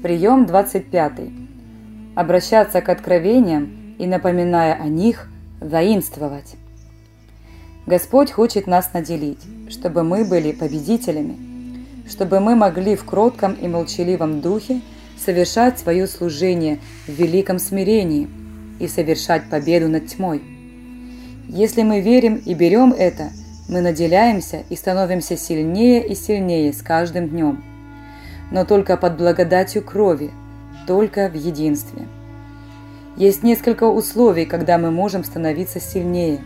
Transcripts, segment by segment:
Прием 25. Обращаться к откровениям и, напоминая о них, воинствовать. Господь хочет нас наделить, чтобы мы были победителями, чтобы мы могли в кротком и молчаливом духе совершать свое служение в великом смирении и совершать победу над тьмой. Если мы верим и берем это, мы наделяемся и становимся сильнее и сильнее с каждым днем. Но только под благодатью крови, только в единстве. Есть несколько условий, когда мы можем становиться сильнее.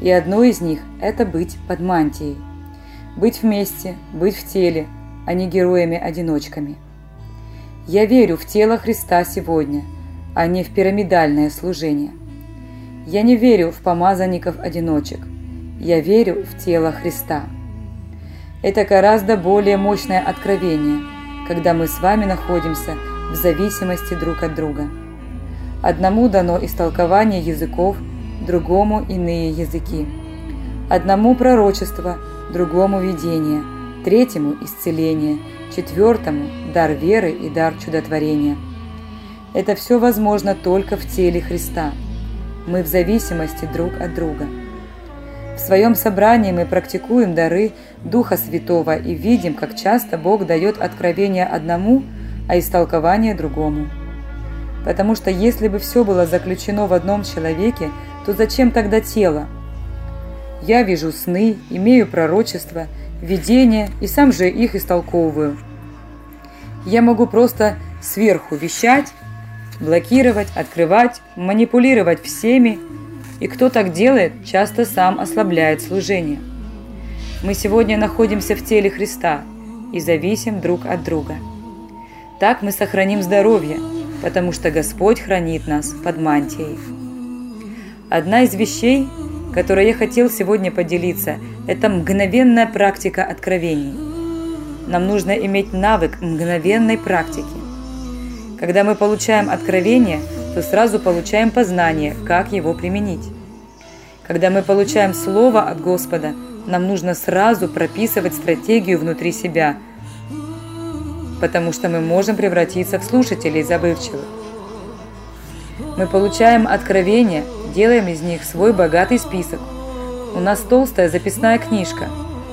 И одно из них – это быть под мантией. Быть вместе, быть в теле, а не героями-одиночками. Я верю в тело Христа сегодня, а не в пирамидальное служение. Я не верю в помазанников-одиночек – я верю в тело Христа. Это гораздо более мощное откровение, когда мы с вами находимся в зависимости друг от друга. Одному дано истолкование языков, другому иные языки. Одному пророчество, другому видение, третьему исцеление, четвертому дар веры и дар чудотворения. Это все возможно только в теле Христа. Мы в зависимости друг от друга. В своем собрании мы практикуем дары Духа Святого и видим, как часто Бог дает откровение одному, а истолкование другому. Потому что если бы все было заключено в одном человеке, то зачем тогда тело? Я вижу сны, имею пророчество, видения и сам же их истолковываю. Я могу просто сверху вещать, блокировать, открывать, манипулировать всеми, и кто так делает, часто сам ослабляет служение. Мы сегодня находимся в теле Христа и зависим друг от друга. Так мы сохраним здоровье, потому что Господь хранит нас под мантией. Одна из вещей, которой я хотел сегодня поделиться, это мгновенная практика откровений. Нам нужно иметь навык мгновенной практики. Когда мы получаем откровение – то сразу получаем познание, как его применить. Когда мы получаем Слово от Господа, нам нужно сразу прописывать стратегию внутри себя, потому что мы можем превратиться в слушателей забывчивых. Мы получаем откровения, делаем из них свой богатый список. У нас толстая записная книжка.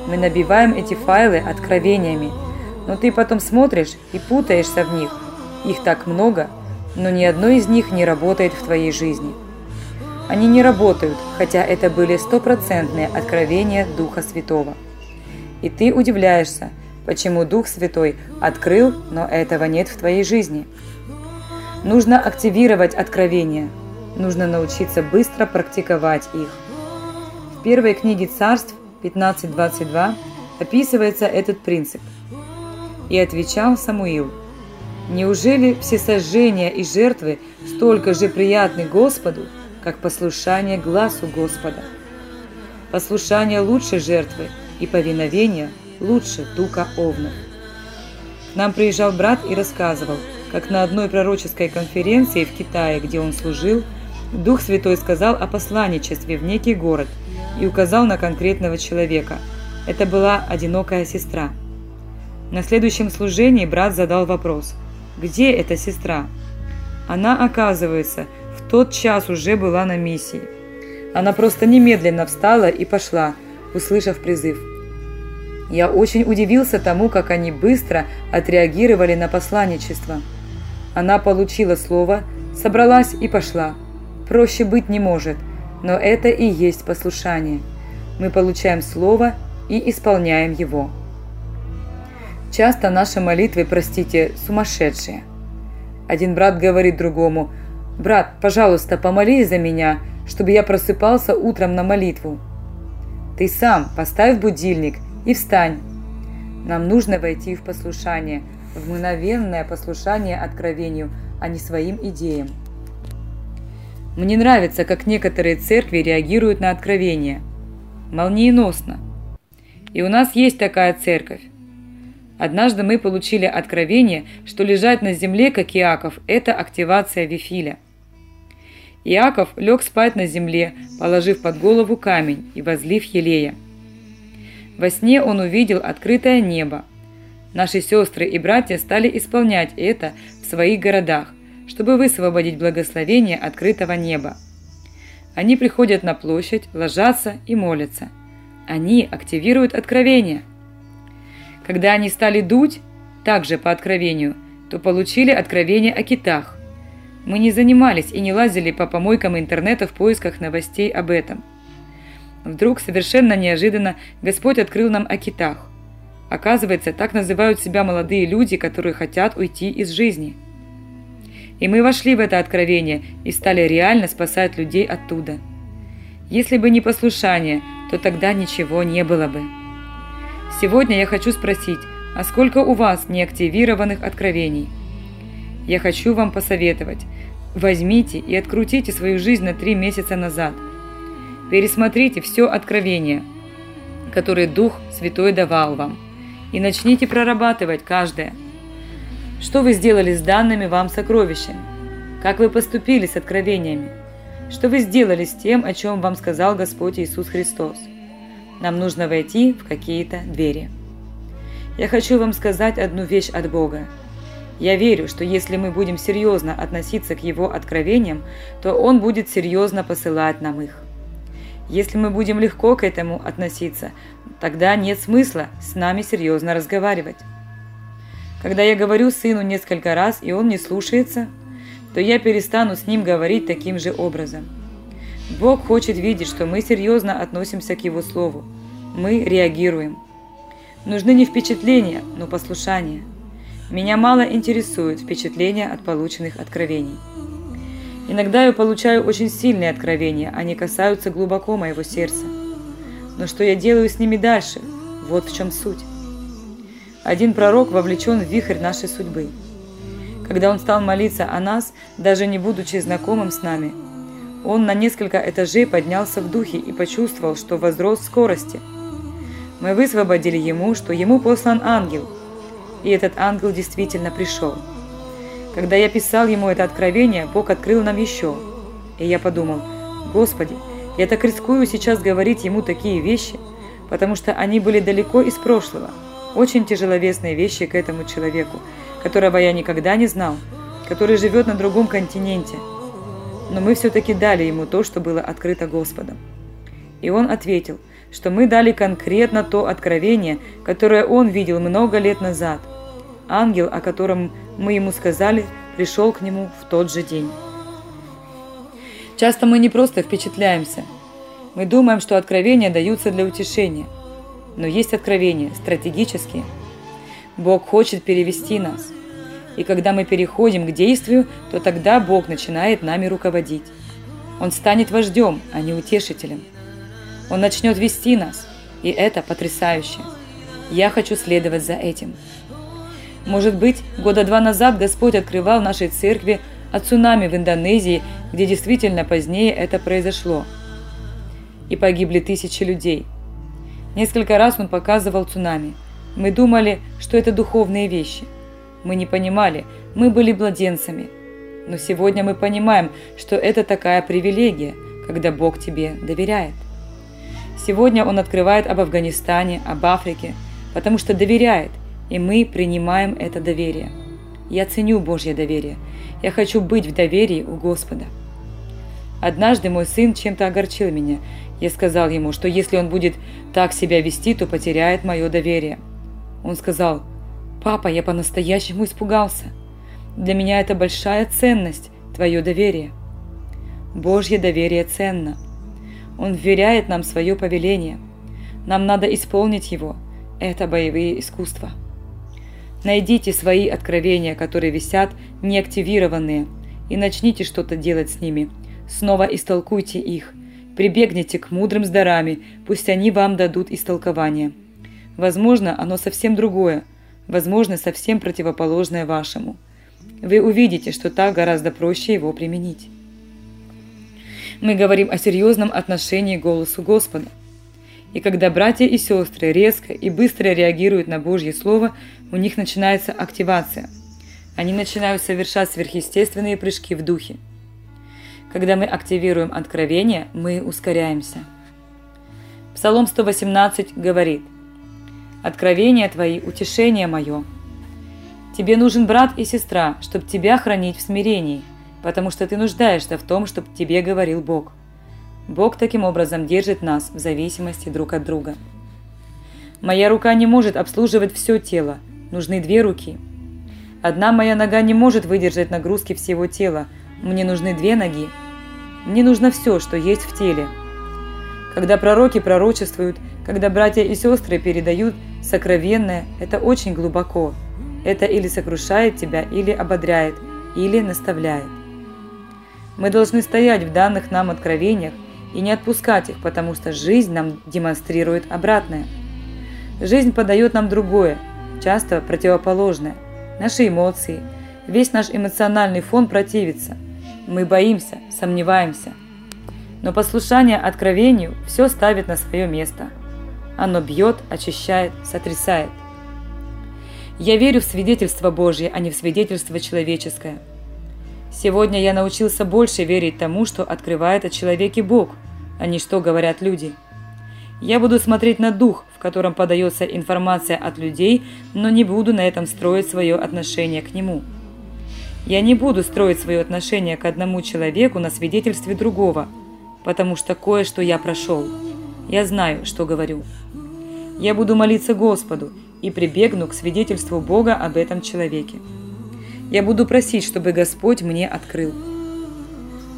Мы набиваем эти файлы откровениями, но ты потом смотришь и путаешься в них. Их так много – но ни одно из них не работает в твоей жизни. Они не работают, хотя это были стопроцентные откровения Духа Святого. И ты удивляешься, почему Дух Святой открыл, но этого нет в твоей жизни. Нужно активировать откровения, нужно научиться быстро практиковать их. В первой книге Царств 15.22 описывается этот принцип. «И отвечал Самуил – Неужели все сожжения и жертвы столько же приятны Господу, как послушание глазу Господа? Послушание лучше жертвы и повиновение лучше тука овнов. К нам приезжал брат и рассказывал, как на одной пророческой конференции в Китае, где он служил, Дух Святой сказал о посланничестве в некий город и указал на конкретного человека. Это была одинокая сестра. На следующем служении брат задал вопрос – где эта сестра? Она, оказывается, в тот час уже была на миссии. Она просто немедленно встала и пошла, услышав призыв. Я очень удивился тому, как они быстро отреагировали на посланничество. Она получила слово, собралась и пошла. Проще быть не может, но это и есть послушание. Мы получаем слово и исполняем его. Часто наши молитвы, простите, сумасшедшие. Один брат говорит другому, «Брат, пожалуйста, помолись за меня, чтобы я просыпался утром на молитву». Ты сам поставь будильник и встань. Нам нужно войти в послушание, в мгновенное послушание откровению, а не своим идеям. Мне нравится, как некоторые церкви реагируют на откровение. Молниеносно. И у нас есть такая церковь. Однажды мы получили откровение, что лежать на земле, как Иаков, это активация Вифиля. Иаков лег спать на земле, положив под голову камень и возлив елея. Во сне он увидел открытое небо. Наши сестры и братья стали исполнять это в своих городах, чтобы высвободить благословение открытого неба. Они приходят на площадь, ложатся и молятся. Они активируют откровение. Когда они стали дуть, также по откровению, то получили откровение о китах. Мы не занимались и не лазили по помойкам интернета в поисках новостей об этом. Вдруг, совершенно неожиданно, Господь открыл нам о китах. Оказывается, так называют себя молодые люди, которые хотят уйти из жизни. И мы вошли в это откровение и стали реально спасать людей оттуда. Если бы не послушание, то тогда ничего не было бы. Сегодня я хочу спросить, а сколько у вас неактивированных откровений? Я хочу вам посоветовать. Возьмите и открутите свою жизнь на три месяца назад. Пересмотрите все откровение, которое Дух Святой давал вам, и начните прорабатывать каждое. Что вы сделали с данными вам сокровищами? Как вы поступили с откровениями? Что вы сделали с тем, о чем вам сказал Господь Иисус Христос? Нам нужно войти в какие-то двери. Я хочу вам сказать одну вещь от Бога. Я верю, что если мы будем серьезно относиться к Его откровениям, то Он будет серьезно посылать нам их. Если мы будем легко к этому относиться, тогда нет смысла с нами серьезно разговаривать. Когда я говорю сыну несколько раз, и он не слушается, то я перестану с ним говорить таким же образом. Бог хочет видеть, что мы серьезно относимся к Его Слову. Мы реагируем. Нужны не впечатления, но послушание. Меня мало интересуют впечатления от полученных откровений. Иногда я получаю очень сильные откровения, они касаются глубоко моего сердца. Но что я делаю с ними дальше? Вот в чем суть. Один пророк вовлечен в вихрь нашей судьбы. Когда он стал молиться о нас, даже не будучи знакомым с нами, он на несколько этажей поднялся в духе и почувствовал, что возрос в скорости – мы высвободили ему, что ему послан ангел. И этот ангел действительно пришел. Когда я писал ему это откровение, Бог открыл нам еще. И я подумал, Господи, я так рискую сейчас говорить ему такие вещи, потому что они были далеко из прошлого. Очень тяжеловесные вещи к этому человеку, которого я никогда не знал, который живет на другом континенте. Но мы все-таки дали ему то, что было открыто Господом. И он ответил – что мы дали конкретно то откровение, которое он видел много лет назад. Ангел, о котором мы ему сказали, пришел к нему в тот же день. Часто мы не просто впечатляемся. Мы думаем, что откровения даются для утешения. Но есть откровения стратегические. Бог хочет перевести нас. И когда мы переходим к действию, то тогда Бог начинает нами руководить. Он станет вождем, а не утешителем. Он начнет вести нас, и это потрясающе. Я хочу следовать за этим. Может быть, года два назад Господь открывал нашей церкви о цунами в Индонезии, где действительно позднее это произошло. И погибли тысячи людей. Несколько раз Он показывал цунами. Мы думали, что это духовные вещи. Мы не понимали, мы были младенцами. Но сегодня мы понимаем, что это такая привилегия, когда Бог тебе доверяет. Сегодня он открывает об Афганистане, об Африке, потому что доверяет, и мы принимаем это доверие. Я ценю Божье доверие. Я хочу быть в доверии у Господа. Однажды мой сын чем-то огорчил меня. Я сказал ему, что если он будет так себя вести, то потеряет мое доверие. Он сказал, «Папа, я по-настоящему испугался. Для меня это большая ценность, твое доверие». Божье доверие ценно – он вверяет нам свое повеление. Нам надо исполнить его. Это боевые искусства. Найдите свои откровения, которые висят неактивированные, и начните что-то делать с ними. Снова истолкуйте их. Прибегните к мудрым с пусть они вам дадут истолкование. Возможно, оно совсем другое, возможно, совсем противоположное вашему. Вы увидите, что так гораздо проще его применить. Мы говорим о серьезном отношении к голосу Господа. И когда братья и сестры резко и быстро реагируют на Божье Слово, у них начинается активация. Они начинают совершать сверхъестественные прыжки в духе. Когда мы активируем откровение, мы ускоряемся. Псалом 118 говорит Откровения твои – утешение мое. Тебе нужен брат и сестра, чтобы тебя хранить в смирении, потому что ты нуждаешься в том, чтобы тебе говорил Бог. Бог таким образом держит нас в зависимости друг от друга. Моя рука не может обслуживать все тело, нужны две руки. Одна моя нога не может выдержать нагрузки всего тела, мне нужны две ноги. Мне нужно все, что есть в теле. Когда пророки пророчествуют, когда братья и сестры передают сокровенное, это очень глубоко. Это или сокрушает тебя, или ободряет, или наставляет. Мы должны стоять в данных нам откровениях и не отпускать их, потому что жизнь нам демонстрирует обратное – Жизнь подает нам другое, часто противоположное. Наши эмоции, весь наш эмоциональный фон противится. Мы боимся, сомневаемся. Но послушание откровению все ставит на свое место. Оно бьет, очищает, сотрясает. Я верю в свидетельство Божье, а не в свидетельство человеческое. Сегодня я научился больше верить тому, что открывает о человеке Бог, а не что говорят люди. Я буду смотреть на дух, в котором подается информация от людей, но не буду на этом строить свое отношение к нему. Я не буду строить свое отношение к одному человеку на свидетельстве другого, потому что кое-что я прошел. Я знаю, что говорю. Я буду молиться Господу и прибегну к свидетельству Бога об этом человеке. Я буду просить, чтобы Господь мне открыл.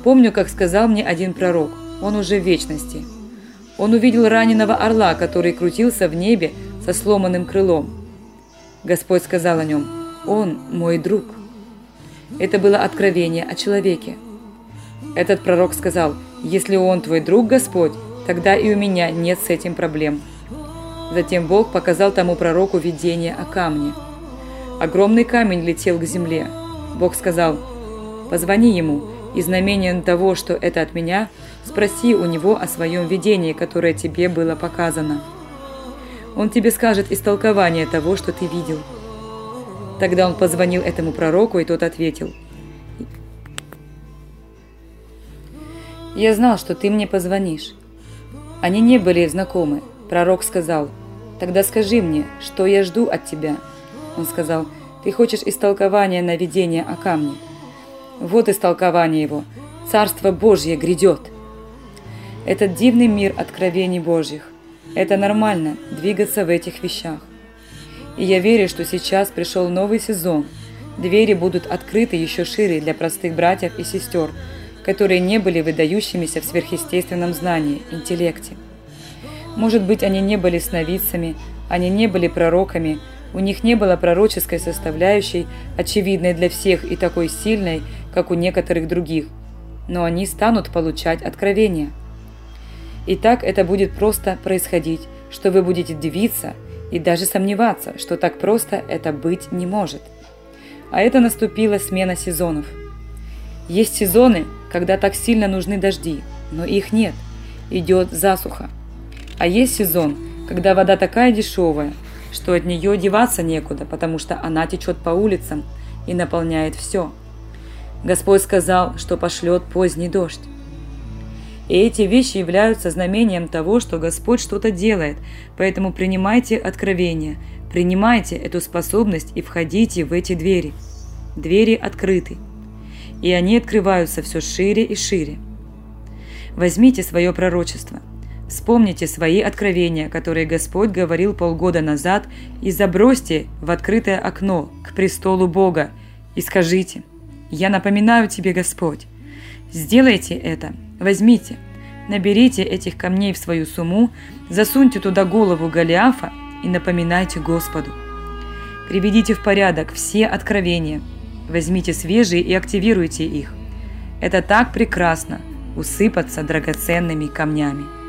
Помню, как сказал мне один пророк, он уже в вечности – он увидел раненого орла, который крутился в небе со сломанным крылом. Господь сказал о нем, «Он мой друг». Это было откровение о человеке. Этот пророк сказал, «Если он твой друг, Господь, тогда и у меня нет с этим проблем». Затем Бог показал тому пророку видение о камне. Огромный камень летел к земле. Бог сказал, «Позвони ему, и знамением того, что это от меня, спроси у него о своем видении, которое тебе было показано. Он тебе скажет истолкование того, что ты видел. Тогда он позвонил этому пророку, и тот ответил. «Я знал, что ты мне позвонишь». Они не были знакомы. Пророк сказал, «Тогда скажи мне, что я жду от тебя?» Он сказал, «Ты хочешь истолкования на видение о камне?» Вот истолкование его. Царство Божье грядет. Этот дивный мир откровений Божьих. Это нормально, двигаться в этих вещах. И я верю, что сейчас пришел новый сезон. Двери будут открыты еще шире для простых братьев и сестер, которые не были выдающимися в сверхъестественном знании, интеллекте. Может быть, они не были сновидцами, они не были пророками, у них не было пророческой составляющей, очевидной для всех и такой сильной, как у некоторых других, но они станут получать откровения. И так это будет просто происходить, что вы будете дивиться и даже сомневаться, что так просто это быть не может. А это наступила смена сезонов. Есть сезоны, когда так сильно нужны дожди, но их нет, идет засуха. А есть сезон, когда вода такая дешевая, что от нее деваться некуда, потому что она течет по улицам и наполняет все. Господь сказал, что пошлет поздний дождь. И эти вещи являются знамением того, что Господь что-то делает, поэтому принимайте откровение, принимайте эту способность и входите в эти двери. Двери открыты, и они открываются все шире и шире. Возьмите свое пророчество – Вспомните свои откровения, которые Господь говорил полгода назад, и забросьте в открытое окно к престолу Бога и скажите «Я напоминаю тебе, Господь». Сделайте это, возьмите, наберите этих камней в свою сумму, засуньте туда голову Голиафа и напоминайте Господу. Приведите в порядок все откровения, возьмите свежие и активируйте их. Это так прекрасно – усыпаться драгоценными камнями.